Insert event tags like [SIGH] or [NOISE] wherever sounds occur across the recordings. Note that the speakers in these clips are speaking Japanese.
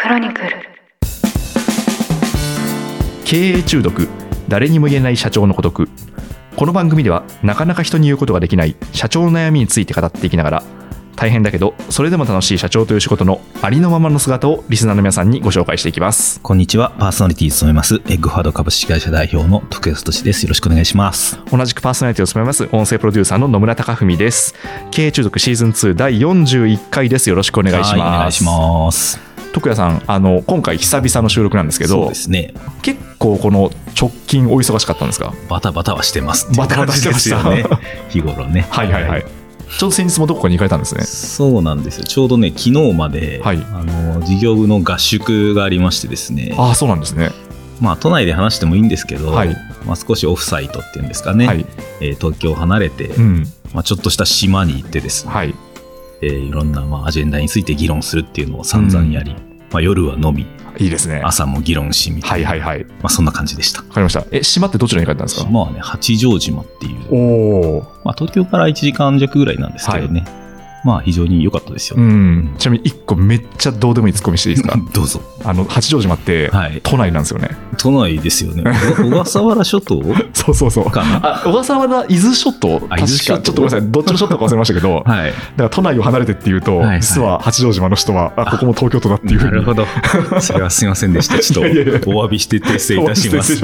クロニクル経営中毒誰にも言えない社長の孤独この番組ではなかなか人に言うことができない社長の悩みについて語っていきながら大変だけどそれでも楽しい社長という仕事のありのままの姿をリスナーの皆さんにご紹介していきますこんにちは。パーソナリティを務めます、エッグファード株式会社代表の徳安俊です。よろしくお願いします。同じくパーソナリティを務めます音声プロデューサーの野村貴文です経営中毒シーズン2第41回ですよろしくお願いしますはいお願いします。徳谷さんあの今回久々の収録なんですけそうどですね。結構この直近お忙しかったんですか？バタバタはしてます。バタバタしてました。ね。[LAUGHS] 日頃ね。はいはいはい、ちょうど先日もどこかに行かれたんですね。そうなんですよ。ちょうどね、昨日まで、はい。あの、事業部の合宿がありましてですね、ああそうなんですね。まあ、都内で話してもいいんですけど、はい。まあ、少しオフサイトっていうんですかね、はい。えー東京を離れて、うん。まあ、ちょっとした島に行ってですね、はい。えーいろんな、まあ、アジェンダについて議論するっていうのを散々やり、まあ、夜は飲み、いいですね。朝も議論しみたいな、はいはいはい。まあ、そんな感じでした。わかりました。え島ってどちらに行かれたんですか？島はね、八丈島っていう、おおまあ、東京から1時間弱ぐらいなんですけどね、まあ非常に良かったですよ。うんちなみに一個めっちゃどうでもいいツッコミしていいですか？[LAUGHS] どうぞ。あの八丈島ってはい。都内なんですよね都内ですよね。小小笠原諸島？[LAUGHS] そうそうそうあ小笠原伊豆諸島？確かちょっとごめんなさいどっちの諸島か忘れましたけど、だ [LAUGHS] かはい。ら都内を離れてっていうと、はいはい実は八丈島の人はあここも東京都だっていうふうになるほど。それはすいませんでした。ちょっとお詫びして訂正いたします。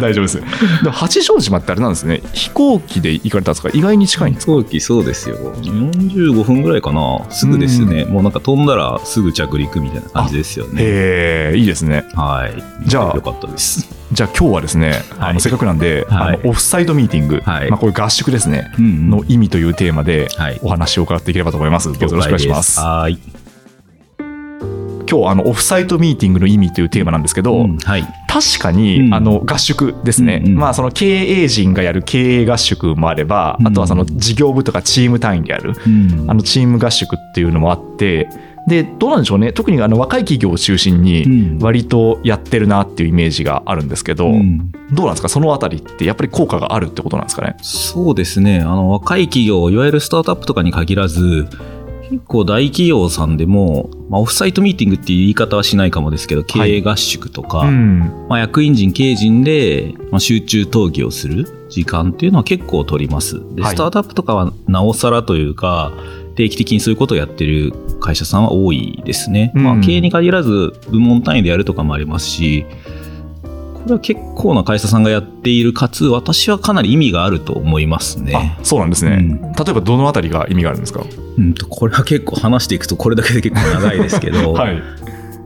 大丈夫です八丈島ってあれなんですね飛行機で行かれたんですか？意外に近いんですか？飛行機そうですよ。45分ぐらいかな。すぐですね。もうなんか飛んだらすぐ着陸みたいな感じですよね。へえいいですねはい。じゃあよかったです。じゃあ今日はですね、あはいのせっかくなんで、はいあのオフサイドミーティング、はいまあ、こういう合宿ですね、うんうんの意味というテーマではいお話を伺っていければと思います。どうぞよろしくお願いします。はい。今日あのオフサイドミーティングの意味というテーマなんですけど、うんはい。確かに、うん。あの合宿ですね、うんうんまあ、その経営陣がやる経営合宿もあれば、うん。あとはその事業部とかチーム単位でやる、うん。あのチーム合宿っていうのもあってでどうなんでしょうね。特にあの若い企業を中心にうん。割とやってるなっていうイメージがあるんですけど、うん。どうなんですか？そのあたりってやっぱり効果があるってことなんですかね？そうですね。あの、若い企業、いわゆるスタートアップとかに限らず、結構大企業さんでも、まあ、オフサイトミーティングっていう言い方はしないかもですけど、経営合宿とか、うんまあ、役員陣、経営陣で、まあ、集中討議をする時間っていうのは結構取ります。で、はいスタートアップとかはなおさらというか、定期的にそういうことをやってる会社さんは多いですね。うんまあ、経営に限らず、部門単位でやるとかもありますし、これは結構な会社さんがやっている、かつ、私はかなり意味があると思いますね。あそうなんですね、うん。例えばどのあたりが意味があるんですか？うんと、これは結構話していくと、これだけで結構長いですけど、[LAUGHS] はい。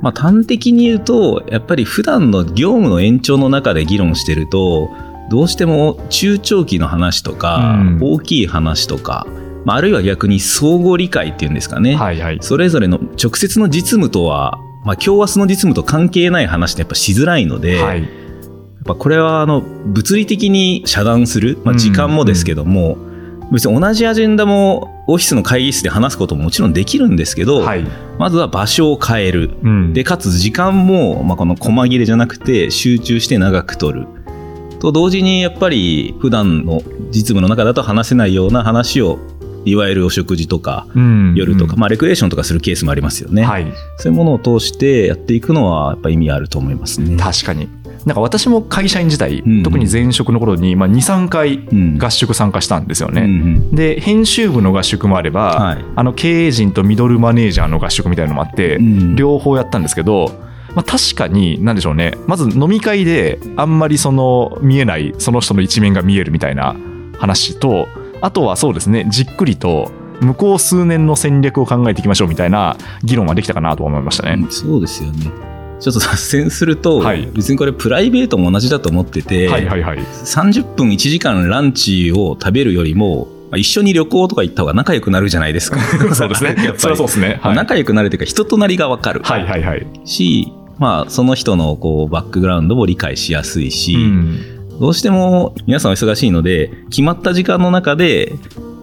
まあ、端的に言うと、やっぱり普段の業務の延長の中で議論してると、どうしても中長期の話とか、うん。大きい話とか、まあ、あるいは逆に相互理解っていうんですかね、はいはい。それぞれの直接の実務とは、まあ、今日はその実務と関係ない話ってやっぱしづらいので、はいやっぱこれはあの物理的に遮断する、まあ、時間もですけども、別に同じアジェンダもオフィスの会議室で話すことももちろんできるんですけど、はい。まずは場所を変える。うん。で、かつ時間も、まあ、この細切れじゃなくて集中して長く取る。と同時にやっぱり普段の実務の中だと話せないような話をいわゆるお食事とかうん。夜とか、うん。まあ、レクレーションとかするケースもありますよね、はい。そういうものを通してやっていくのはやっぱ意味あると思いますね。確かになんか私も会社員時代、うん特に前職の頃に、まあ、23回うん。合宿参加したんですよね、うんうんで編集部の合宿もあれば、はい。あの経営陣とミドルマネージャーの合宿みたいなのもあって、うん両方やったんですけど、まあ、確かに何でしょうね。まず飲み会であんまりその見えないその人の一面が見えるみたいな話とあとはそうですねじっくりと向こう数年の戦略を考えていきましょうみたいな議論はできたかなと思いましたね。うんそうですよね。ちょっと脱線すると、はい別にこれプライベートも同じだと思ってて、はいはいはい。30分1時間ランチを食べるよりも、まあ一緒に旅行とか行った方が仲良くなるじゃないですか。[LAUGHS] そうですね [LAUGHS] やっ。ぱりそりゃそうですね。はい、仲良くなるというか人となりがわかるはいはいはい。し、まあその人のこうバックグラウンドも理解しやすいし、うんどうしても皆さんお忙しいので、決まった時間の中で、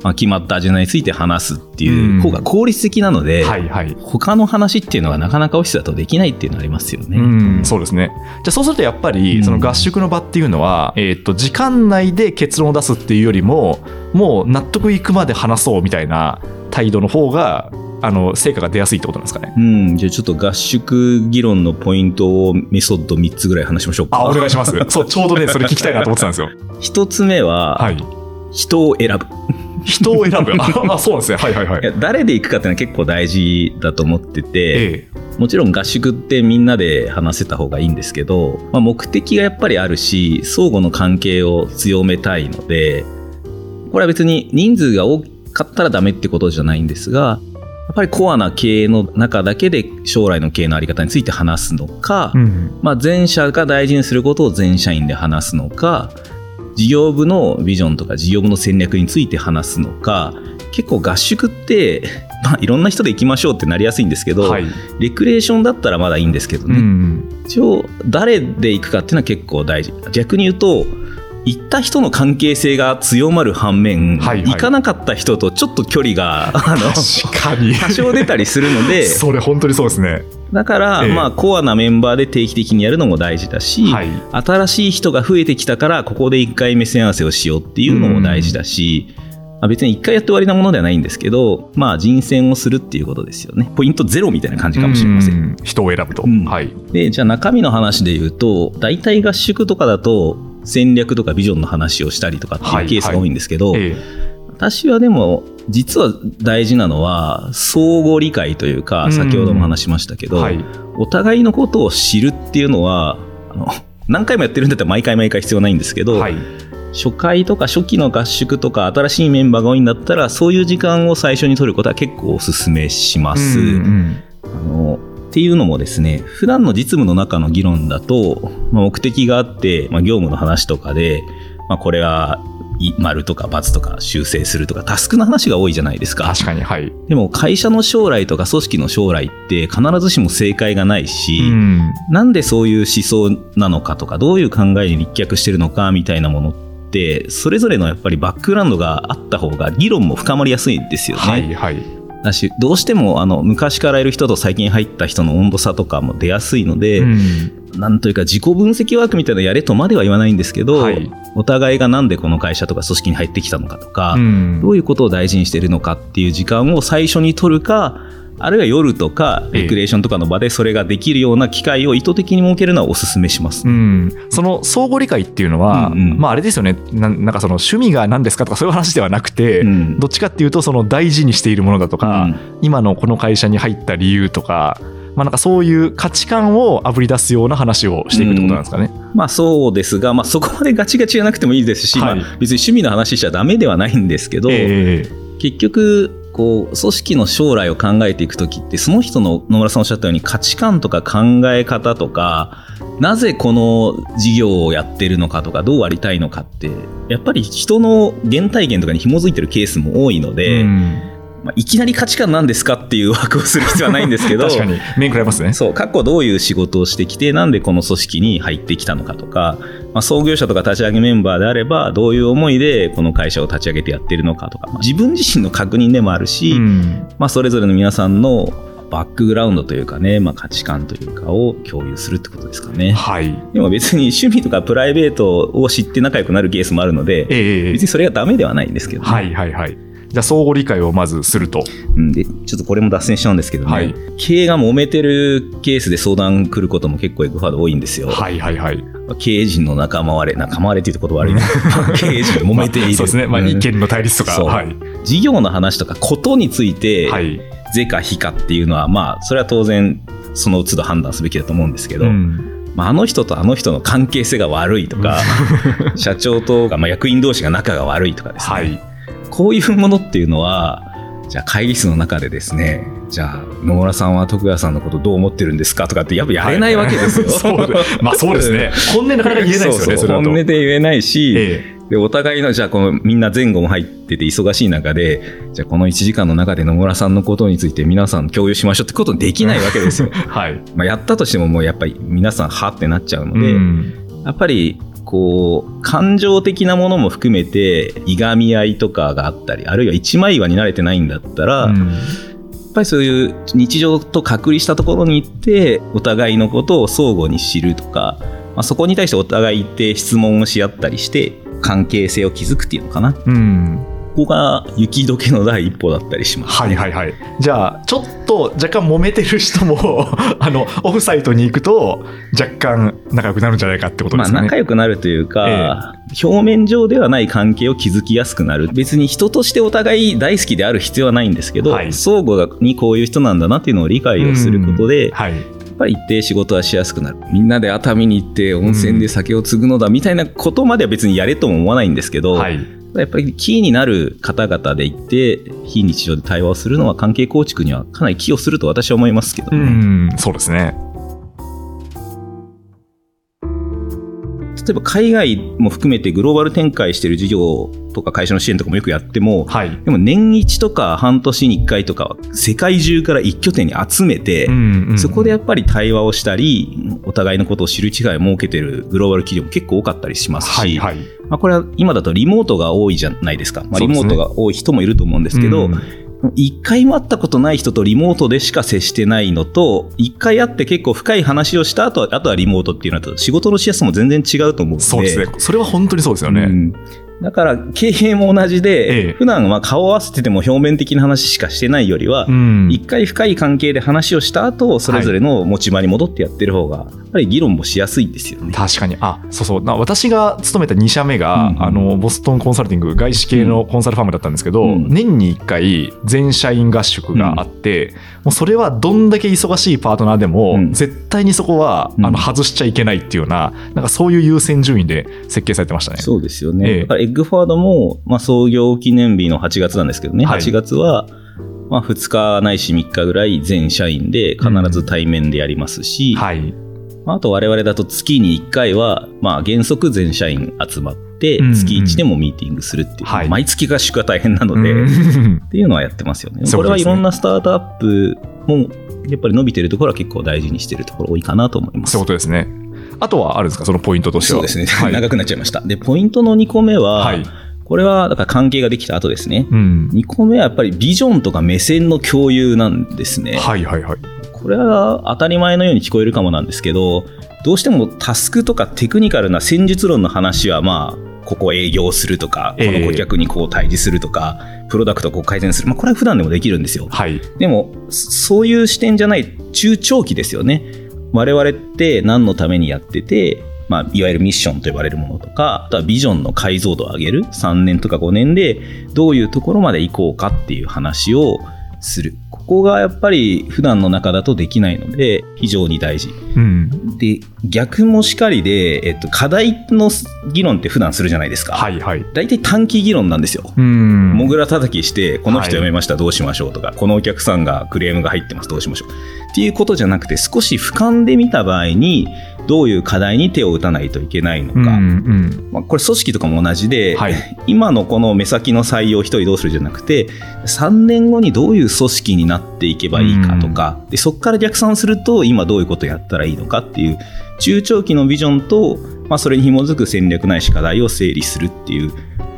まあ、決まったアジェンダについて話すっていう方が効率的なので、はいはい。他の話っていうのがなかなかオフィスだとできないっていうのはありますよね。うん、そうですね。じゃあそうするとやっぱり、うんその合宿の場っていうのは、えーっと、時間内で結論を出すっていうよりも、もう納得いくまで話そうみたいな態度の方が、あの成果が出やすいってことなんですかね？うん、じゃあちょっと合宿議論のポイントをメソッド3つぐらい話しましょうか。あ、お願いします。そう、ちょうどね、それ聞きたいなと思ってたんですよ。一つ目は、はい。人を選ぶ。人を選ぶ。あ、あそうなんですね。はいはいはいい。や誰で行くかっていうのは結構大事だと思ってて、えもちろん合宿ってみんなで話せた方がいいんですけど、まあ、目的がやっぱりあるし相互の関係を強めたいのでこれは別に人数が多かったらダメってことじゃないんですがぱりコアな経営の中だけで将来の経営のあり方について話すのか、えうん。まあ、全社が大事にすることを全社員で話すのか事業部のビジョンとか事業部の戦略について話すのか結構合宿って、[LAUGHS] まあ、いろんな人で行きましょうってなりやすいんですけど、はい。レクレーションだったらまだいいんですけどうね、ん。一応誰で行くかっていうのは結構大事逆に言うと行った人の関係性が強まる反面、はいはい行かなかった人とちょっと距離があの。多少出たりするのでそれ本当にそうですね。だから、ええまあコアなメンバーで定期的にやるのも大事だし、はい。新しい人が増えてきたからここで一回目線合わせをしようっていうのも大事だし、まあ別に一回やって終わりなものではないんですけどまあ人選をするっていうことですよねポイントゼロみたいな感じかもしれません人を選ぶと。うんはい。でじゃあ中身の話で言うと大体合宿とかだと戦略とかビジョンの話をしたりとかっていうケースが多いんですけど、え私はでも実は大事なのは相互理解というかうん先ほども話しましたけど、えはい。お互いのことを知るっていうのはあの何回もやってるんだったら毎回毎回必要ないんですけど、はい。初回とか初期の合宿とか新しいメンバーが多いんだったらそういう時間を最初に取ることは結構お勧めします。うんうんあのっていうのもですね普段の実務の中の議論だと、まあ目的があって、まあ、業務の話とかで、まあ、これはい丸とか×とか修正するとかタスクの話が多いじゃないですか確かに。はい。でも会社の将来とか組織の将来って必ずしも正解がないし、うん。なんでそういう思想なのかとかどういう考えに立脚してるのかみたいなものってそれぞれのやっぱりバックグラウンドがあった方が議論も深まりやすいんですよね。はいはい。だしどうしてもあの昔からいる人と最近入った人の温度差とかも出やすいので、うん。なんというか自己分析ワークみたいなのやれとまでは言わないんですけど、はい。お互いがなんでこの会社とか組織に入ってきたのかとか、うん。どういうことを大事にしてるのかっていう時間を最初に取るかあるいは夜とかええ。レクレーションとかの場でそれができるような機会を意図的に設けるのはお勧めします。うん、その相互理解っていうのは、うんうん。まああれですよね。ななんかその趣味が何ですかとかそういう話ではなくて、うん。どっちかっていうとその大事にしているものだとか、うん。今のこの会社に入った理由とか、まあ、なんかそういう価値観をあぶり出すような話をしていくってことなんですかね。まあそうですが、まあ、そこまでガチガチじゃなくてもいいですし、はい。まあ、別に趣味の話しちゃダメではないんですけど、え。結局こう組織の将来を考えていく時ってその人の野村さんおっしゃったように価値観とか考え方とかなぜこの事業をやってるのかとかどうありたいのかってやっぱり人の原体験とかに紐づいてるケースも多いので、うん。まあ、いきなり価値観なんですかっていうワークをする必要はないんですけど [LAUGHS] 確かに面食らいますね。そう過去どういう仕事をしてきてなんでこの組織に入ってきたのかとか、まあ、創業者とか立ち上げメンバーであればどういう思いでこの会社を立ち上げてやってるのかとか、まあ自分自身の確認でもあるし、うんまあ、それぞれの皆さんのバックグラウンドというかね、まあ、価値観というかを共有するってことですかね。はいでも別に趣味とかプライベートを知って仲良くなるケースもあるので、ええ別にそれがダメではないんですけどね、はいはいはい。じゃあ相互理解をまずすると。うんでちょっとこれも脱線しちゃうんですけどね、はい経営が揉めてるケースで相談来ることも結構エグファード多いんですよ。はいはいはい。経営陣の仲間割れ、仲間割れっていうと言葉悪いな。[LAUGHS] 経営陣で揉めている。まあそうですね。まあ、うん意見の対立とか。はい。事業の話とかことについて、はい。是か非かっていうのは、まあ、それは当然、その都度判断すべきだと思うんですけど、うんまあ、あの人とあの人の関係性が悪いとか、社長とか、まあ、役員同士が仲が悪いとかですね、はい。こういうものっていうのは、じゃあ会議室の中でですね、じゃあ野村さんは徳谷さんのことどう思ってるんですかとかってやっぱやれないわけですよ。そうでまあそうですね。[LAUGHS] 本音なかなか言えないですよね、そうそう。本音で言えないし、えでお互いのじゃあこのみんな前後も入ってて忙しい中でじゃあこの1時間の中で野村さんのことについて皆さん共有しましょうってことできないわけですよ。え [LAUGHS] はい。まあやったとしてももうやっぱり皆さんはってなっちゃうので、うんやっぱりこう感情的なものも含めていがみ合いとかがあったりあるいは一枚岩に慣れてないんだったら、やっうんぱりそういう日常と隔離したところに行ってお互いのことを相互に知るとか、まあ、そこに対してお互い行って質問をし合ったりして関係性を築くっていうのかな。うんこが雪解けの第一歩だったりします、はいはいはい。じゃあ、ちょっと若干揉めてる人も、[LAUGHS] あの、オフサイトに行くと、若干仲良くなるんじゃないかってことでまあ、すかね。仲良くなるというか、表面上ではない関係を築きやすくなる別に人としてお互い大好きである必要はないんですけど、はい相互にこういう人なんだなっていうのを理解をすることで、はい。やっぱり一定仕事はしやすくなるみんなで熱海に行って温泉で酒を継ぐのだみたいなことまでは別にやれとも思わないんですけど、はい。やっぱりキーになる方々で行って非日常で対話をするのは関係構築にはかなり寄与すると私は思いますけどうね。ん、そうですね。例えば海外も含めてグローバル展開している事業とか会社の支援とかもよくやっても、はい。でも年一とか半年に1回とかは世界中から一拠点に集めて、うんうんそこでやっぱり対話をしたりお互いのことを知る機会を設けてるグローバル企業も結構多かったりしますし、はいはい。まあ、これは今だとリモートが多いじゃないですか、まあ、リモートが多い人もいると思うんですけど、うん一回も会ったことない人とリモートでしか接してないのと、一回会って結構深い話をした後、あとはリモートっていうのと仕事のしやすさも全然違うと思うので。そうですね。それは本当にそうですよね。うんだから経営も同じで、ええ普段は顔を合わせてても表面的な話しかしてないよりは、うん一回深い関係で話をした後それぞれの持ち場に戻ってやってる方が、やっぱり議論もしやすいんですよね。確かに。あ、そうそう。な私が勤めた2社目が、うんあの、ボストンコンサルティング、外資系のコンサルファームだったんですけど、うん年に1回、全社員合宿があって、もうそれはどんだけ忙しいパートナーでも、うん絶対にそこは、うんあの、外しちゃいけないっていうような、なんかそういう優先順位で設計されてましたね。そうですよね。ええエッグフォワードも、まあ、創業記念日の8月なんですけどね、はい。8月は、まあ、2日ないし3日ぐらい全社員で必ず対面でやりますし、はい。まああと我々だと月に1回は、まあ、原則全社員集まってうんうん、月1でもミーティングするっていう、はい。毎月合宿が大変なので、うん。[LAUGHS] っていうのはやってますよね。これはいろんなスタートアップも、やっぱり伸びてるところは結構大事にしてるところ多いかなと思います。そういうことですね。あとはあるんですか？そのポイントとしては。そうですね、はい。[LAUGHS] 長くなっちゃいました。で、ポイントの2個目は、はいこれはだから関係ができた後ですね。うん。2個目はやっぱりビジョンとか目線の共有なんですね。はいはいはい。これは当たり前のように聞こえるかもなんですけど、どうしてもタスクとかテクニカルな戦術論の話はまあ、ここ営業するとか、この顧客にこう対峙するとか、プロダクトをこう改善する。まあこれは普段でもできるんですよ。はい。でも、そそういう視点じゃない中長期ですよね。我々って何のためにやってて、まあ、いわゆるミッションと呼ばれるものとか、あとはビジョンの解像度を上げる。3年とか5年でどういうところまで行こうかっていう話をする。ここがやっぱり普段の中だとできないので、非常に大事。うん。で、逆もしかりで、えっと、課題の議論って普段するじゃないですか。はいはい。大体短期議論なんですよ。うん。もぐら叩きして、この人はい辞めました、どうしましょうとか、このお客さんがクレームが入ってます、どうしましょう。っていうことじゃなくて、少し俯瞰で見た場合に、どういう課題に手を打たないといけないのか。うんうん。まあ、これ組織とかも同じで、はい [LAUGHS] 今のこの目先の採用一人どうするじゃなくて3年後にどういう組織になっていけばいいかとか、でそこから逆算すると今どういうことをやったらいいのかっていう中長期のビジョンと、まあ、それに紐づく戦略ないし課題を整理するっていう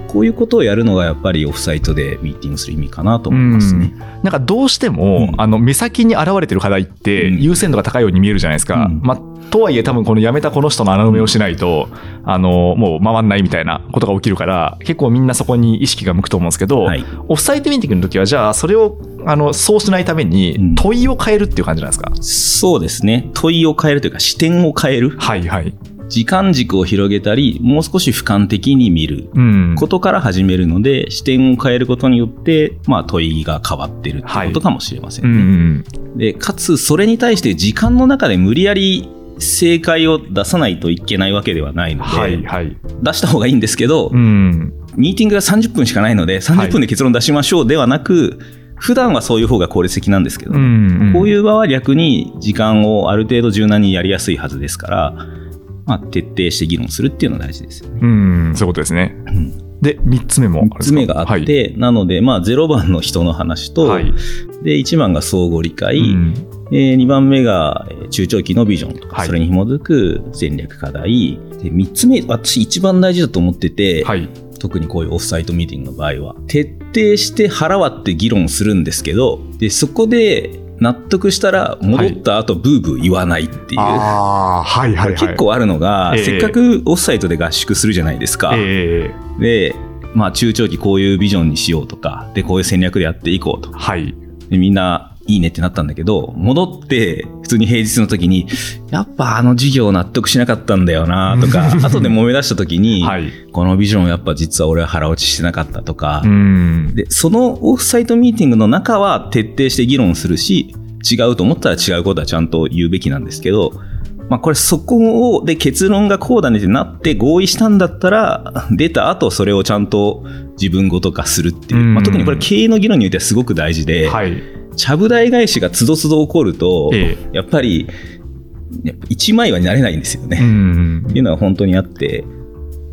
こういうことをやるのがやっぱりオフサイトでミーティングする意味かなと思いますね。なんかどうしても、うん。あの目先に現れてる課題ってうん。優先度が高いように見えるじゃないですか。うん。まあ、とはいえ多分この辞めたこの人の穴埋めをしないと、あのもう回んないみたいなことが起きるから結構みんなそこに意識が向くと思うんですけど、はい。オフサイトミーティングの時はじゃあそれをあのそうしないためうん。に問いを変えるっていう感じなんですか、そうですね。問いを変えるというか視点を変える。はいはい。時間軸を広げたりもう少し俯瞰的に見るうん。ことから始めるので、視点を変えることによって、まあ、問いが変わってるってことかもしれませうんんね。ん。で、かつ、それに対して時間の中で無理やり正解を出さないといけないわけではないので、はいはい。出した方がいいんですけど、うん。ミーティングが30分しかないので、30分で結論出しましょうではなく、普段はそういう方が効率的なんですけどね、うん。こういう場は逆に時間をある程度柔軟にやりやすいはずですから、まあ、徹底して議論するっていうのが大事ですよね。うん、そういうことですね。うんで、3つ目もあるんで3すか？つ目があって、なので、まあ、0番の人の話と、はい。はい。で1番が相互理解、うんで2番目がえー中長期のビジョンとか、はいそれに紐づく戦略課題で3つ目私一番大事だと思ってて、はい。特にこういうオフサイトミーティングの場合は徹底して腹割って議論するんですけどでそこで納得したら戻った後ブーブー言わないっていう、はいはいはい。結構あるのが、ええせっかくオフサイトで合宿するじゃないですか、えでまあ中長期こういうビジョンにしようとか、で、こういう戦略でやっていこうと。はい。で、みんないいねってなったんだけど、戻って普通に平日の時に、やっぱあの事業納得しなかったんだよなとか、[LAUGHS] 後で揉め出した時に、はい。このビジョンやっぱ実は俺は腹落ちしてなかったとか、うん。で、そのオフサイトミーティングの中は徹底して議論するし、違うと思ったら違うことはちゃんと言うべきなんですけど、まあこれそこを、で結論がこうだねってなって合意したんだったら、出た後それをちゃんと自分ごと化するっていう。うんまあ、特にこれ経営の議論においてはすごく大事で、はい。ちゃぶ台返しがつどつど起こると、えやっぱり、一枚はなれないんですよね。うんっていうのは本当にあって、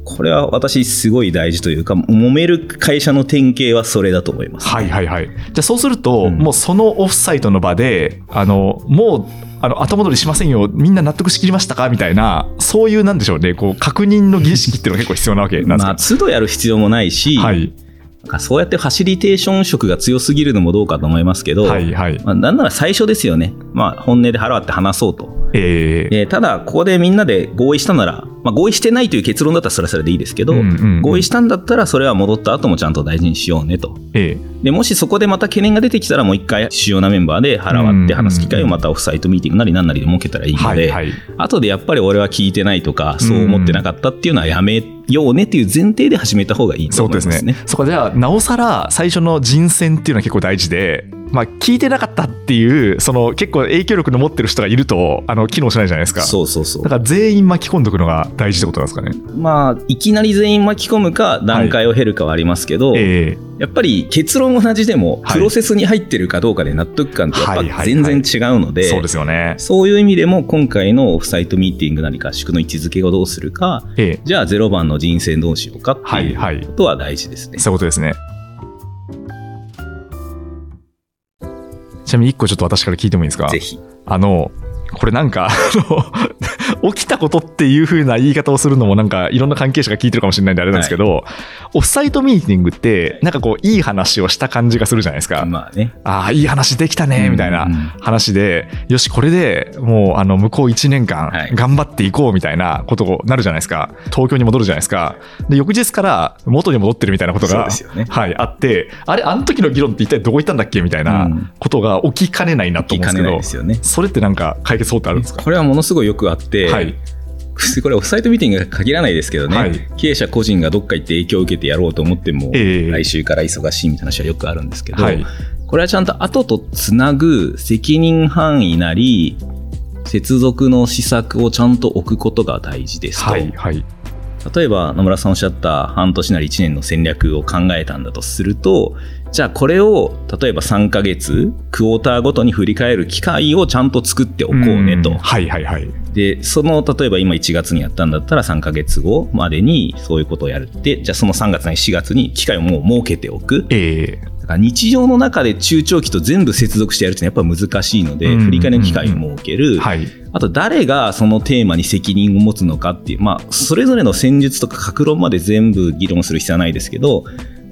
これは私すごい大事というか、揉める会社の典型はそれだと思います。はいはいはい。じゃあそうすると、うんもうそのオフサイトの場で、あの、もう、あの、後戻りしませんよ。みんな納得しきりましたか？みたいな、そういうなんでしょうね、こう、確認の儀式っていうのが結構必要なわけなんですか、まあ、都度やる必要もないし、はい。そうやってファシリテーション色が強すぎるのもどうかと思いますけど、はいはい。まあ、なんなら最初ですよね。まあ、本音で腹割って話そうと。えーでただ、ここでみんなで合意したなら、まあ、合意してないという結論だったらそれはそれでいいですけど、うんうんうん合意したんだったらそれは戻った後もちゃんと大事にしようねと。えでもしそこでまた懸念が出てきたらもう一回主要なメンバーで腹割って話す機会をまたオフサイトミーティングなり何なりで設けたらいいーので、はいはい。後でやっぱり俺は聞いてないとかそう思ってなかったっていうのはやめようねっていう前提で始めた方がいいとそうで思いますすねね。。そこじゃあ、なおさら最初の人選っていうのは結構大事で、まあ、聞いてなかったっていう、その結構影響力の持ってる人がいると、あの、機能しないじゃないですか。そうそうそうだ。から全員巻き込んでおくのが大事ってことなんですかね。まあ、いきなり全員巻き込むか段階を経るかはありますけど、えやっぱり結論同じでもはいプロセスに入ってるかどうかで納得感ってやっぱはいはいはい全然違うので、えそうですよね。そういう意味でも今回のオフサイトミーティングなり合宿の位置づけをどうするか、ええじゃあ0番の人選どうしようかってはいはいいうことは大事ですね。そういうことですね。ちなみに一個ちょっと私から聞いてもいいですか？ぜひ。あの、これなんか、あの、起きたことっていう風な言い方をするのもなんかいろんな関係者が聞いてるかもしれないんであれなんですけど、オフサイトミーティングってなんかこういい話をした感じがするじゃないですか。まあね。ああ、いい話できたね、みたいなうんうん話で、よし、これでもうあの向こう1年間はい頑張っていこうみたいなことになるじゃないですか。東京に戻るじゃないですか。で、翌日から元に戻ってるみたいなことが、ねはい、あって、あれ、あの時の議論って一体どこ行ったんだっけみたいなうんことが起きかねないなと思うんですけど、ですよね。それってなんか解決法ってあるんですか？これはものすごいよくあって、はい。これオフサイトミーティングが限らないですけどね、はい経営者個人がどっか行って影響を受けてやろうと思っても、ええ来週から忙しいみたいな話はよくあるんですけど、はい。これはちゃんと後とつなぐ責任範囲なり、接続の施策をちゃんと置くことが大事ですと。はい。はい。例えば野村さんおっしゃった半年なり1年の戦略を考えたんだとすると、じゃあこれを例えば3ヶ月、クォーターごとに振り返る機会をちゃんと作っておこうねとん。はいはいはい。で、その例えば今1月にやったんだったら3ヶ月後までにそういうことをやるって、じゃあその3月なり4月に機会をもう設けておく。ええだから日常の中で中長期と全部接続してやるっていうのはやっぱ難しいので、うん振り返りの機会を設ける。はい。あと誰がそのテーマに責任を持つのかっていう、まあ、それぞれの戦術とか格論まで全部議論する必要はないですけど、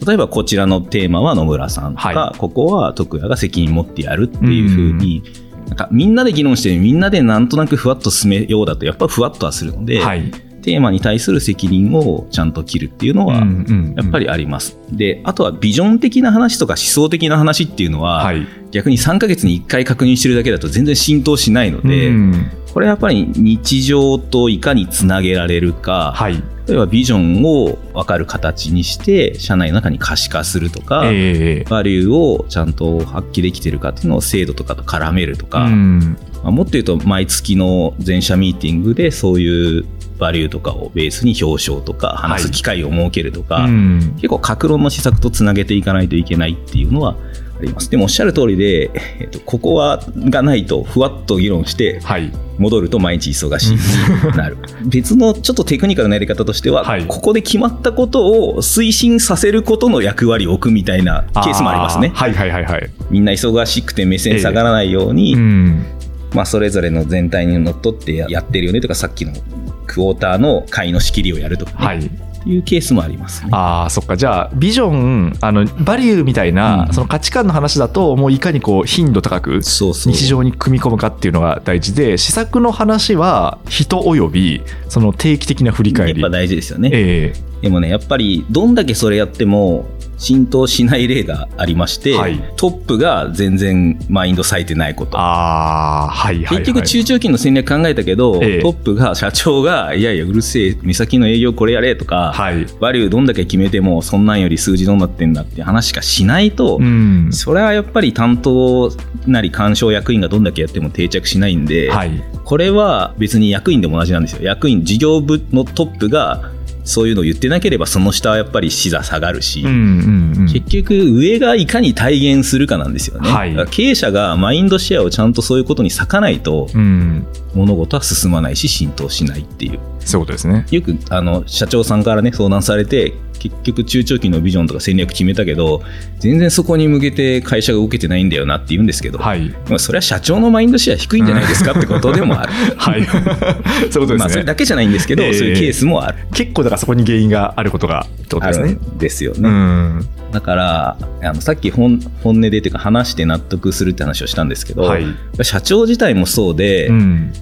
例えばこちらのテーマは野村さんとか、はここは徳谷が責任持ってやるっていうふうに、なんかみんなで議論してみんなでなんとなくふわっと進めようだとやっぱふわっとはするので、はい。テーマに対する責任をちゃんと切るっていうのはやっぱりあります。で、あとはビジョン的な話とか思想的な話っていうのは、はい。逆に3ヶ月に1回確認してるだけだと全然浸透しないので、うんこれやっぱり日常といかにつなげられるか、はい。例えばビジョンを分かる形にして社内の中に可視化するとか、ええバリューをちゃんと発揮できてるかっていうのを制度とかと絡めるとか、うん。まあもっと言うと毎月の全社ミーティングでそういうバリューとかをベースに表彰とか話す機会を設けるとか、うん。結構格論の施策とつなげていかないといけないっていうのはます。でもおっしゃる通りで、えっと、ここはがないとふわっと議論してはい。戻ると毎日忙しいになる別のちょっとテクニカルなやり方としては、はいここで決まったことを推進させることの役割を置くみたいなケースもありますねーはいはいはいはい。みんな忙しくて目線下がらないように、うん。まあ、それぞれの全体にのっとってややってるよねとかさっきのクォーターの会の仕切りをやるとか、ねはい。いうケースもありますね。ああ、そっか。じゃあ、ビジョン、あの、バリューみたいな、うんその価値観の話だと、もういかにこう、頻度高く、日常に組み込むかっていうのが大事で、施策の話は、人および、その定期的な振り返りやっぱ。大事ですよね。ええでもね、やっぱりどんだけそれやっても浸透しない例がありまして、はいトップが全然マインド割いてないこと。はいはい、はい。結局中長期の戦略考えたけど、ええトップが社長がいやいやうるせえ目先の営業これやれとか、はい。バリューどんだけ決めてもそんなんより数字どうなってんだって話しかしないと、うん。それはやっぱり担当なり干渉役員がどんだけやっても定着しないんで、はい。これは別に役員でも同じなんですよ役員事業部のトップがそういうのを言ってなければその下はやっぱり視座下がるし、うんうんうん。結局上がいかに体現するかなんですよね、はい経営者がマインドシェアをちゃんとそういうことに割かないとうん。物事は進まないし浸透しないっていうそういうことですね。よくあの社長さんからね相談されて結局中長期のビジョンとか戦略決めたけど全然そこに向けて会社が動けてないんだよなって言うんですけど、はい。まあ、それは社長のマインドシェア低いんじゃないですかってことでもある。はい。[LAUGHS] そういうことですね。まあそれだけじゃないんですけど、ええそういうケースもある。結構だからそこに原因があることがってことあるですね。んですようね。ん。だからあのさっき本本音でというか話して納得するって話をしたんですけど、はい。社長自体もそうで、うん。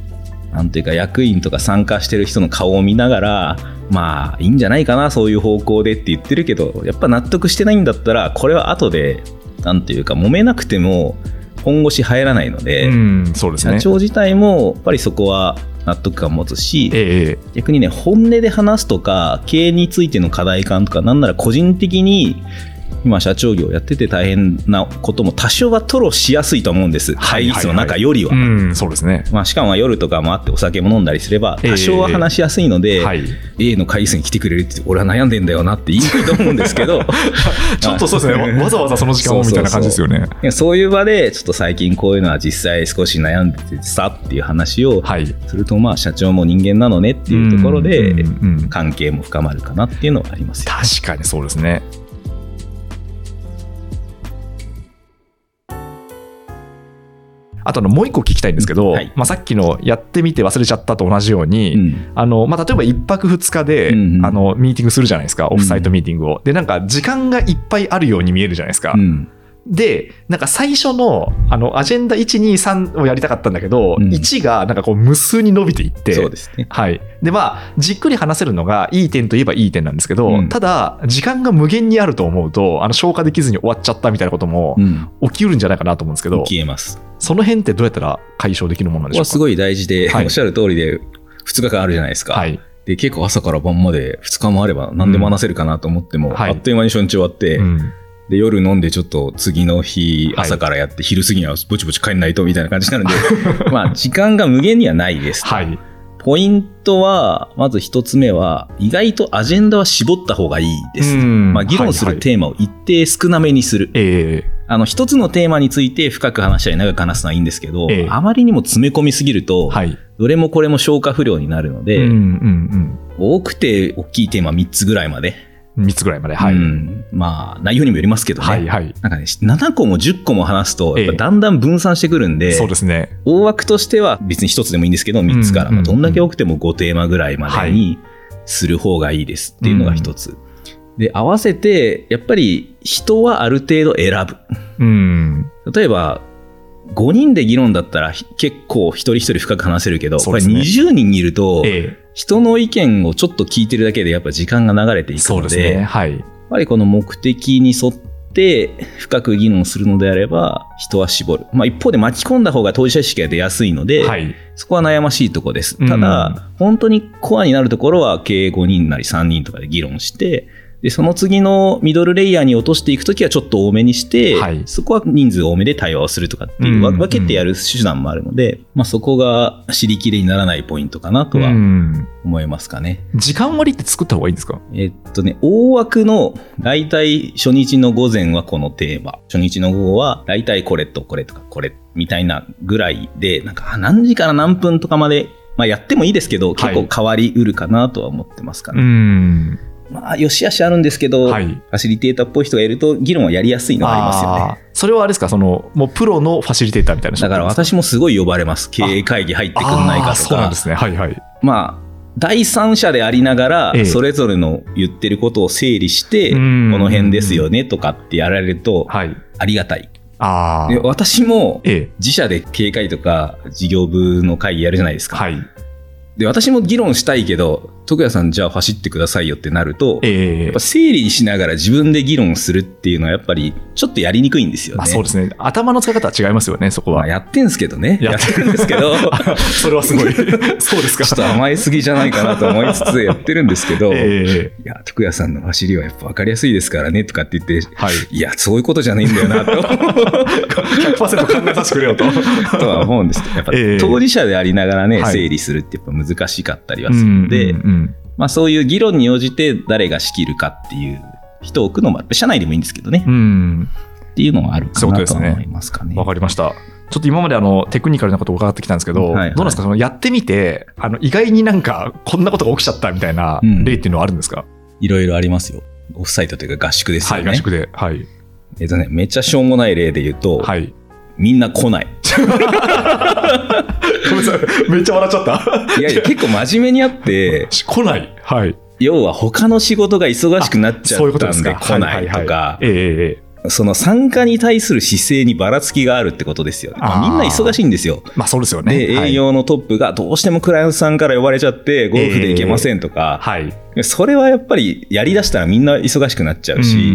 なんていうか役員とか参加してる人の顔を見ながらまあいいんじゃないかなそういう方向でって言ってるけどやっぱ納得してないんだったらこれは後でなんていうか揉めなくても本腰入らないので、うん、そうですね。社長自体もやっぱりそこは納得感を持つし、ええ逆にね本音で話すとか経営についての課題感とかなんなら個人的に今社長業やってて大変なことも多少は吐露しやすいと思うんです会議室の中よりは。うん、そうですね。まあ、しかも夜とかもあってお酒も飲んだりすればええ多少は話しやすいので、はい。A の会議室に来てくれるって俺は悩んでんだよなって言いにくいと思うんですけど [LAUGHS] ちょっとそうですね。わわざわざその時間をみたいな感じですよね。そういう場でちょっと最近こういうのは実際少し悩んでてさっていう話をはい。するとまあ社長も人間なのねっていうところで関係も深まるかなっていうのはありますよ。確かにそうですね。あとあのもう一個聞きたいんですけど、はい。まあ、さっきのやってみて忘れちゃったと同じように、うん。あのまあ、例えば1泊2日で、うんうん。あのミーティングするじゃないですか。オフサイトミーティングを。でなんか時間がいっぱいあるように見えるじゃないですか。うんでなんか最初のあのアジェンダ123をやりたかったんだけど、うん1がなんかこう無数に伸びていってそうですね。はい。で、まあ、じっくり話せるのがいい点といえばいい点なんですけど、うんただ、時間が無限にあると思うと、あの、消化できずに終わっちゃったみたいなこともうん、起きうるんじゃないかなと思うんですけど、消えます。その辺ってどうやったら解消できるものなんでしょうか？すごい大事で、はいおっしゃる通りで2日間あるじゃないですか。はい。で結構朝から晩まで2日もあれば何でも話せるかなと思っても、うんはいあっという間に初日終わって、うんで夜飲んでちょっと次の日はい。朝からやって、昼過ぎにはぼちぼち帰んないとみたいな感じになるんで [LAUGHS] まあ時間が無限にはないですと。はい。ポイントはまず一つ目は意外とアジェンダは絞った方がいいです、うん。まあ、議論すはいはい。るテーマを一定少なめにする、えあの一つのテーマについて深く話したり長く話すのはいいんですけど、ええ。あまりにも詰め込みすぎると、ーはい。どれもこれも消化不良になるので、うんうん多くて大きいテーマ3つぐらいまで、うん。3つぐらいまで。はい。うんまあ内容にもよりますけどね、はいはい。なんかね、7個も10個も話すと、だんだん分散してくるんで、そうですね。大枠としては別に1つでもいいんですけど、3つから、うんまあどんだけ多くても5テーマぐらいまでにする方がいいですっていうのが1つ。で、合わせて、やっぱり人はある程度選ぶ。うん。例えば、5人で議論だったらひ結構一人一人深く話せるけど、これそうですね20人いると、え人の意見をちょっと聞いてるだけでやっぱ時間が流れていえくので、ね。はい。やっぱりこの目的に沿って深く議論するのであれば人は絞る。まあ一方で巻き込んだ方が当事者意識が出やすいので、はい。そこは悩ましいところです。うんただ、本当にコアになるところは計5人なり3人とかで議論して、で、その次のミドルレイヤーに落としていくときはちょっと多めにして、はいそこは人数多めで対話をするとかっていう、分けてやる手段もあるので、まあそこが尻切れにならないポイントかなとはうん思いますかね。時間割って作った方がいいんですか？えっとね、大枠の大体初日の午前はこのテーマ、初日の午後は大体これとこれとかこれみたいなぐらいで、なんかあ何時から何分とかまで、まあやってもいいですけど、結構変わりうるかなとは思ってますかうね。ん。まあ、よしあしあるんですけど、はいファシリテーターっぽい人がいると議論はやりやすいのはありますよね。それはあれですか？その、もうプロのファシリテーターみたいな人だから私もすごい呼ばれます。経営会議入ってくんないかとか。そうなんですね。はいはい。まあ、第三者でありながらええ、それぞれの言ってることを整理して、こうんの辺ですよねとかってやられると、はい。ありがたい。ああ。で私もええ。自社で経営会とか事業部の会議やるじゃないですか。はい。で私も議論したいけど、徳谷さんじゃあ走ってくださいよってなると、ええ。やっぱ整理しながら自分で議論するっていうのはやっぱりちょっとやりにくいんですよね。まあそうですね。頭の使い方は違いますよね、そこは。まあやってんすけどね。ややっっててるんですけど、[LAUGHS] それはすごい。[LAUGHS] そうですか。ちょっと甘えすぎじゃないかなと思いつつやってるんですけど、[LAUGHS] ええいや、徳谷さんの走りはやっぱ分かりやすいですからねとかって言って、はい。いや、そういうことじゃないんだよなと100%考えさせてくれよと。とは思うんですけど、やっぱええ当事者でありながらね、はい整理するってやっぱ難しかったりはするので、うんうんまあそういう議論に応じて誰が仕切るかっていう人を置くのも、社内でもいいんですけどね、うんうんっていうのはあるかそういうことですねなと思いますかね。わかりました。ちょっと今まであのテクニカルなことを伺ってきたんですけど、はいはいどうなんですか？そのやってみて、あの意外になんかこんなことが起きちゃったみたいなうん例っていうのはあるんですか、いろいろありますよ。オフサイトというか合宿ですはい、よね。合宿で。はい。えっとね、めっちゃしょうもない例で言うと、はい。みんな来ない。[LAUGHS] ごめんなさい。めっちゃ笑っちゃった。いやいや、結構真面目にあって、[LAUGHS] 来ない。はい。要は他の仕事が忙しくなっちゃそういうこったんで。来ないとか、ええええその参加に対する姿勢にばらつきがあるってことですよね。まあみんな忙しいんですよ。まあそうですよね。で、はい営業のトップがどうしてもクライアントさんから呼ばれちゃって、ゴルフで行けませんとか、はい。それはやっぱりやりだしたらみんな忙しくなっちゃうし、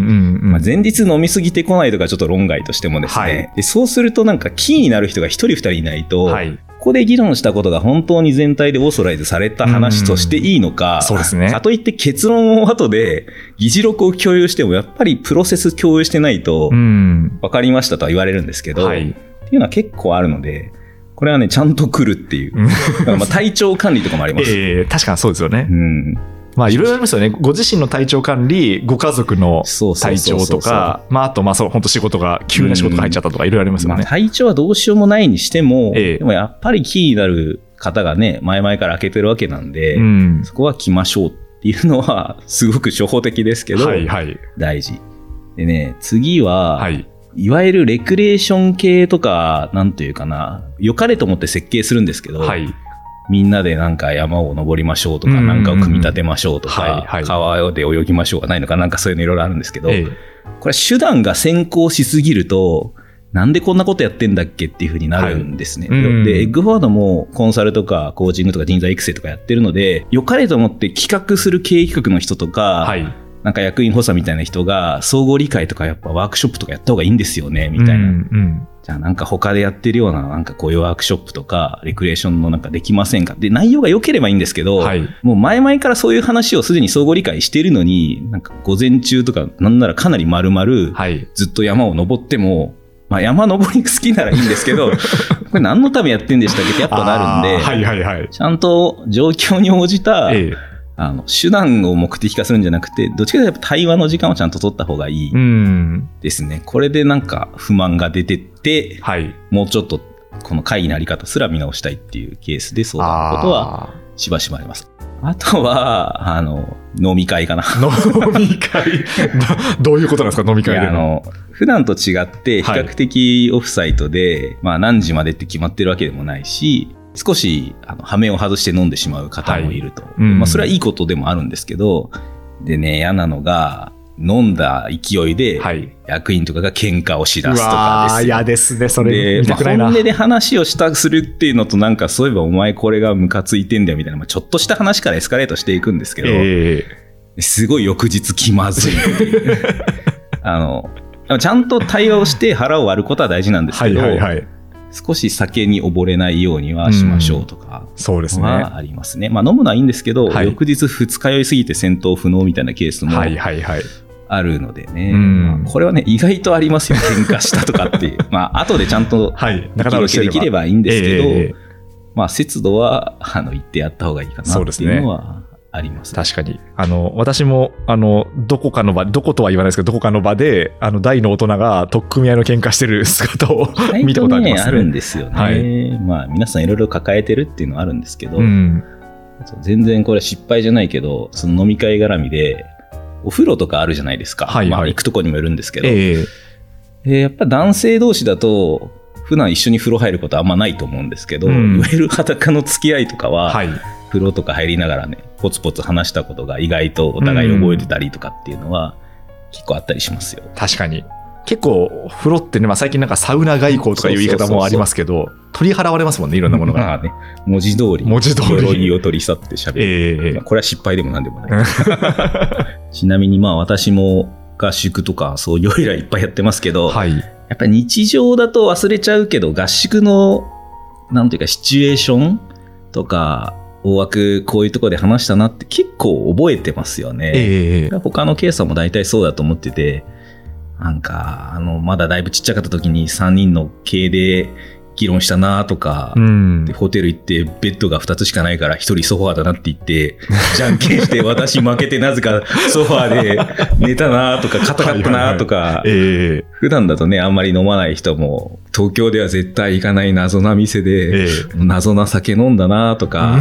前日飲みすぎてこないとかちょっと論外としてもですね、はいでそうするとなんかキーになる人が一人二人いないと、はい。ここで議論したことが本当に全体でオーソライズされた話としていいのか、そうですねかといって結論を後で議事録を共有してもやっぱりプロセス共有してないとうん。分かりましたとは言われるんですけど、はい。っていうのは結構あるので、これはね、ちゃんと来るっていう。まあ体調管理とかもあります。[LAUGHS] ええ確かにそうですよねう。ん。まあいろいろありますよね。ご自身の体調管理、ご家族の体調とか、まああとまあそう、本当仕事が、急な仕事が入っちゃったとかいろいろありますよまあ、ね。体調はどうしようもないにしても、ええでもやっぱりキーになる方がね、前々から開けてるわけなんで、うん。そこは来ましょうっていうのは、すごく初歩的ですけど、はいはい。大事。でね、次は、はい。いわゆるレクレーション系とか、なんというかな、良かれと思って設計するんですけど、はい。みんなでなんか山を登りましょうとか、なんかを組み立てましょうとはいかはい、川で泳ぎましょうがないのか、なんかそういうのいろいろあるんですけど、ええ。これ手段が先行しすぎると、なんでこんなことやってんだっけっていうふうになるんですね。はい。うん。で、エッグフォワードもコンサルとかコーチングとか人材育成とかやってるので、良かれと思って企画する経営企画の人とか、はい。なんか役員補佐みたいな人が、総合理解とかやっぱワークショップとかやった方がいいんですよね、みたいな。うんうんじゃあなんか他でやってるようななんかこういうワークショップとか、レクレーションのなんかできませんか？で、内容が良ければいいんですけど、はいもう前々からそういう話をすでに相互理解しているのに、なんか午前中とか、なんならかなり丸々、はい。ずっと山を登っても、まあ山登り好きならいいんですけど、[LAUGHS] これ何のためやってんでしたっけ？ってやっぱなるんで、はいはいはい。ちゃんと状況に応じた、ええあの手段を目的化するんじゃなくて、どっちかというと対話の時間をちゃんと取った方がいいうん。ですね。これでなんか不満が出てって、はい。もうちょっとこの会議のあり方すら見直したいっていうケースで相談のことはあしばしばあります。あとは、あの、飲み会かな。ー。[LAUGHS] 飲み会どどういうことなんですか？飲み会での。の、普段と違って比較的オフサイトで、まあ何時までって決まってるわけでもないし、少し、あの、羽目を外して飲んでしまう方もいると。はいうんまあそれはいいことでもあるんですけど、でね、嫌なのが、飲んだ勢いで、はい。役員とかが喧嘩をしうだすとかわーですよ嫌ですね。それで、まあ。本音で話をしたするっていうのとなんかそういえばお前これがムカついてんだよみたいな、まあ、ちょっとした話からエスカレートしていくんですけど、えすごい翌日気まずい [LAUGHS] あのちゃんと対話をして腹を割ることは大事なんですけど、はいはい。少し酒に溺れないようにはしましょうとかそうですね。はありますね。まあ飲むのはいいんですけど、はい翌日二日酔いすぎて戦闘不能みたいなケースもはいはいはい。あるのでね、これはね意外とありますよ喧嘩したとかっていう [LAUGHS] まあ後でちゃんとはい。仲直りできればいいんですけど、ええまあ、節度は、あの、言ってやった方がいいかなっていうのはあります。確かに。あの、私も、あの、どこかの場、どことは言わないですけど、どこかの場で、あの、大の大人が取っ組み合いの喧嘩してる姿を見たことありますね。あるんですよね。はいまあ、皆さんいろいろ抱えてるっていうのはあるんですけど、うん。全然これ失敗じゃないけど、その飲み会絡みで、お風呂とかあるじゃないですか。はいはいまあ、行くとこにもよるんですけど、ええでやっぱ男性同士だと、普段一緒に風呂入ることあんまないと思うんですけど、うんいわゆる裸の付き合いとかは、はい。風呂とか入りながらね、ポツポツ話したことが意外とお互い覚えてたりとかっていうのは結構あったりしますよ。確かに。結構風呂ってね、まあ、最近なんかサウナ外交とかいう言い方もありますけど取り払われますもんねいろんなものが、まあね、文字通り、文字通り鎧を取り去って喋る。ええまあこれは失敗でもなんでもない。[LAUGHS] ちなみにまあ私も合宿とかそういうよりらいっぱいやってますけど、はいやっぱり日常だと忘れちゃうけど、合宿の、なんていうか、シチュエーションとか、大枠こういうところで話したなって結構覚えてますよね。ええ他のケースも大体そうだと思ってて、なんか、あの、まだだいぶちっちゃかった時に3人の系で議論したなとか、うんホテル行ってベッドが2つしかないから1人ソファーだなって言って、じゃんけんして私負けてなぜかソファーで寝たなとか、硬かったなとか、ええ普段だとね、あんまり飲まない人も、東京では絶対行かない謎な店で、え謎な酒飲んだなとか、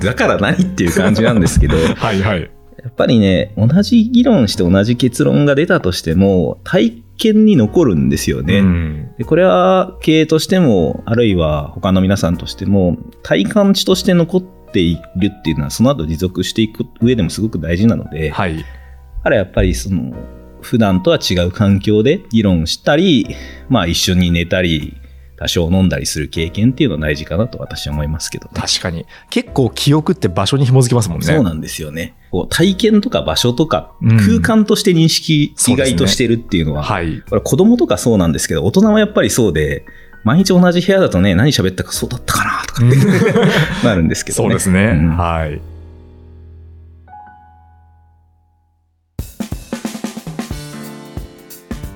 だから何っていう感じなんですけど、やはいはいっぱりね、同じ議論して同じ結論が出たとしても、体験に残るんですよね。うんでこれは経営としても、あるいは他の皆さんとしても、体感値として残っているっていうのは、その後持続していく上でもすごく大事なので、はいだからやっぱりその、普段とは違う環境で議論したり、まあ一緒に寝たり、多少飲んだりする経験っていうのは大事かなと私は思いますけど、ね。確かに。結構記憶って場所に紐づきますもんね。そうなんですよね。こう体験とか場所とかうん空間として認識意外としてるっていうのは、はい。これ子供とかそうなんですけど、大人はやっぱりそうで、毎日同じ部屋だとね、何喋ったかそうだったかなとかって [LAUGHS] なるんですけどね。そうですね、うん。はい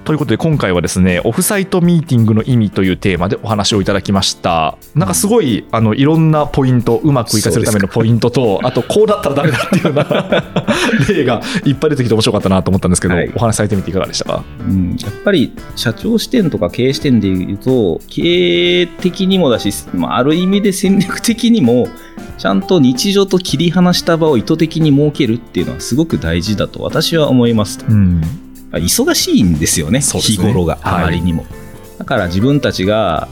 ということで今回はですねオフサイトミーティングの意味というテーマでお話をいただきました。なんかすごいあのいろんなポイントうまく活かせるためのポイントとあとこうだったらダメだっていうような [LAUGHS] 例がいっぱい出てきて面白かったなと思ったんですけど、はい。お話しされてみていかがでしたか？うん。やっぱり社長視点とか経営視点で言うと、経営的にもだし、まあ、ある意味で戦略的にも、ちゃんと日常と切り離した場を意図的に設けるっていうのはすごく大事だと私は思います。うん忙しいんですよね、ね日頃がはいあまりにも。だから自分たちが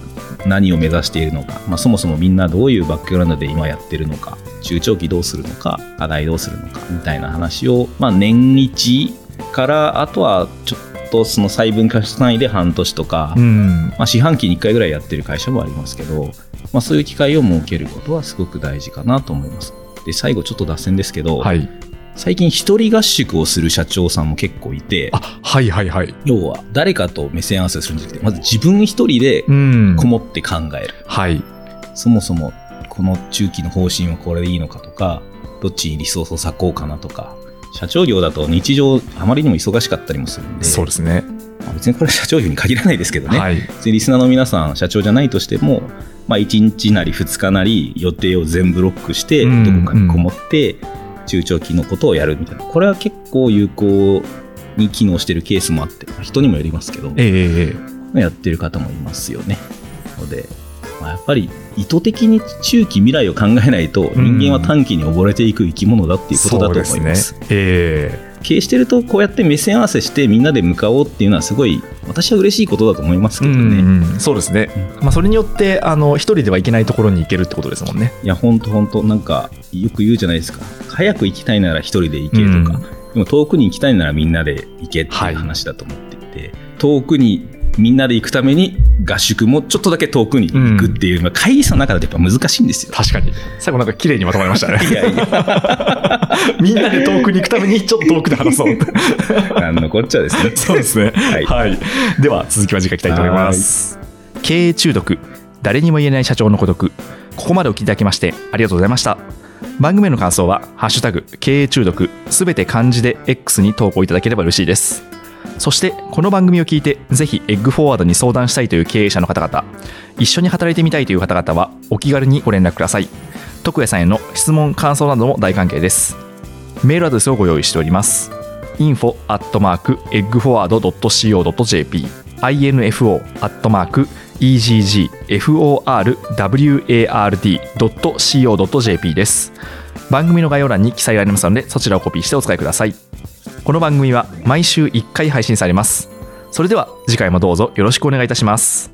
何を目指しているのか、まあ、そもそもみんなどういうバックグラウンドで今やってるのか、中長期どうするのか、課題どうするのかみたいな話を、まあ、年一から、あとはちょっとその細分化単位で半年とか、うんまあ、四半期に1回ぐらいやってる会社もありますけど、まあ、そういう機会を設けることはすごく大事かなと思います。で最後ちょっと脱線ですけど、はい最近一人合宿をする社長さんも結構いてあはいはいはい。要は誰かと目線合わせするんじゃなくてまず自分一人でうん。こもって考える、はい。そもそもこの中期の方針はこれでいいのかとかどっちにリソースを割こうかなとか社長業だと日常あまりにも忙しかったりもするんでそうですね。まあ別にこれは社長業に限らないですけどね、はい。別にリスナーの皆さん社長じゃないとしても、まあ、1日なり2日なり予定を全部ロックしてうんどこかにこもって中長期のことをやるみたいな。これは結構有効に機能してるケースもあってまあ人にもよりますけどええええやってる方もいますよね。ので、まあ、やっぱり意図的に中期未来を考えないとうん人間は短期に溺れていく生き物だっていうことだと思います。そうですね。え経営してるとこうやって目線合わせしてみんなで向かおうっていうのはすごい私は嬉しいことだと思いますえけどね、うんうんそうですね、まあ、それによってあの一人では行けないところに行けるってことですもんね。いや、ほんとほんと、なんか、よく言うじゃないですか。早く行きたいなら一人で行けとか、でも遠くに行きたいならみんなで行けってはい。いう話だと思っていて、遠くにみんなで行くために合宿もちょっとだけ遠くに行くっていう、まあ会議室の中だとやっぱ難しいんですよ。確かに。最後なんか綺麗にまとまりましたね。いやいや、[LAUGHS] みんなで遠くに行くためにちょっと遠くで話そう。なんのこっちゃですね。そうですね。はい。はい、では続きは次回いきたいと思います。経営中毒。誰にも言えない社長の孤独。ここまでお聞きいただきましてありがとうございました。番組への感想は「ハッシュタグ経営中毒」すべて漢字で X に投稿いただければ嬉しいですそしてこの番組を聞いてぜひエッグフォワードに相談したいという経営者の方々一緒に働いてみたいという方々はお気軽にご連絡ください。徳谷さんへの質問感想なども大歓迎です。メールアドレスをご用意しております。info at mark eggforward.co.jp info at mark eggforward.co.jp です。番組の概要欄に記載がありますのでそちらをコピーしてお使いください。この番組は毎週1回配信されます。それでは次回もどうぞよろしくお願いいたします。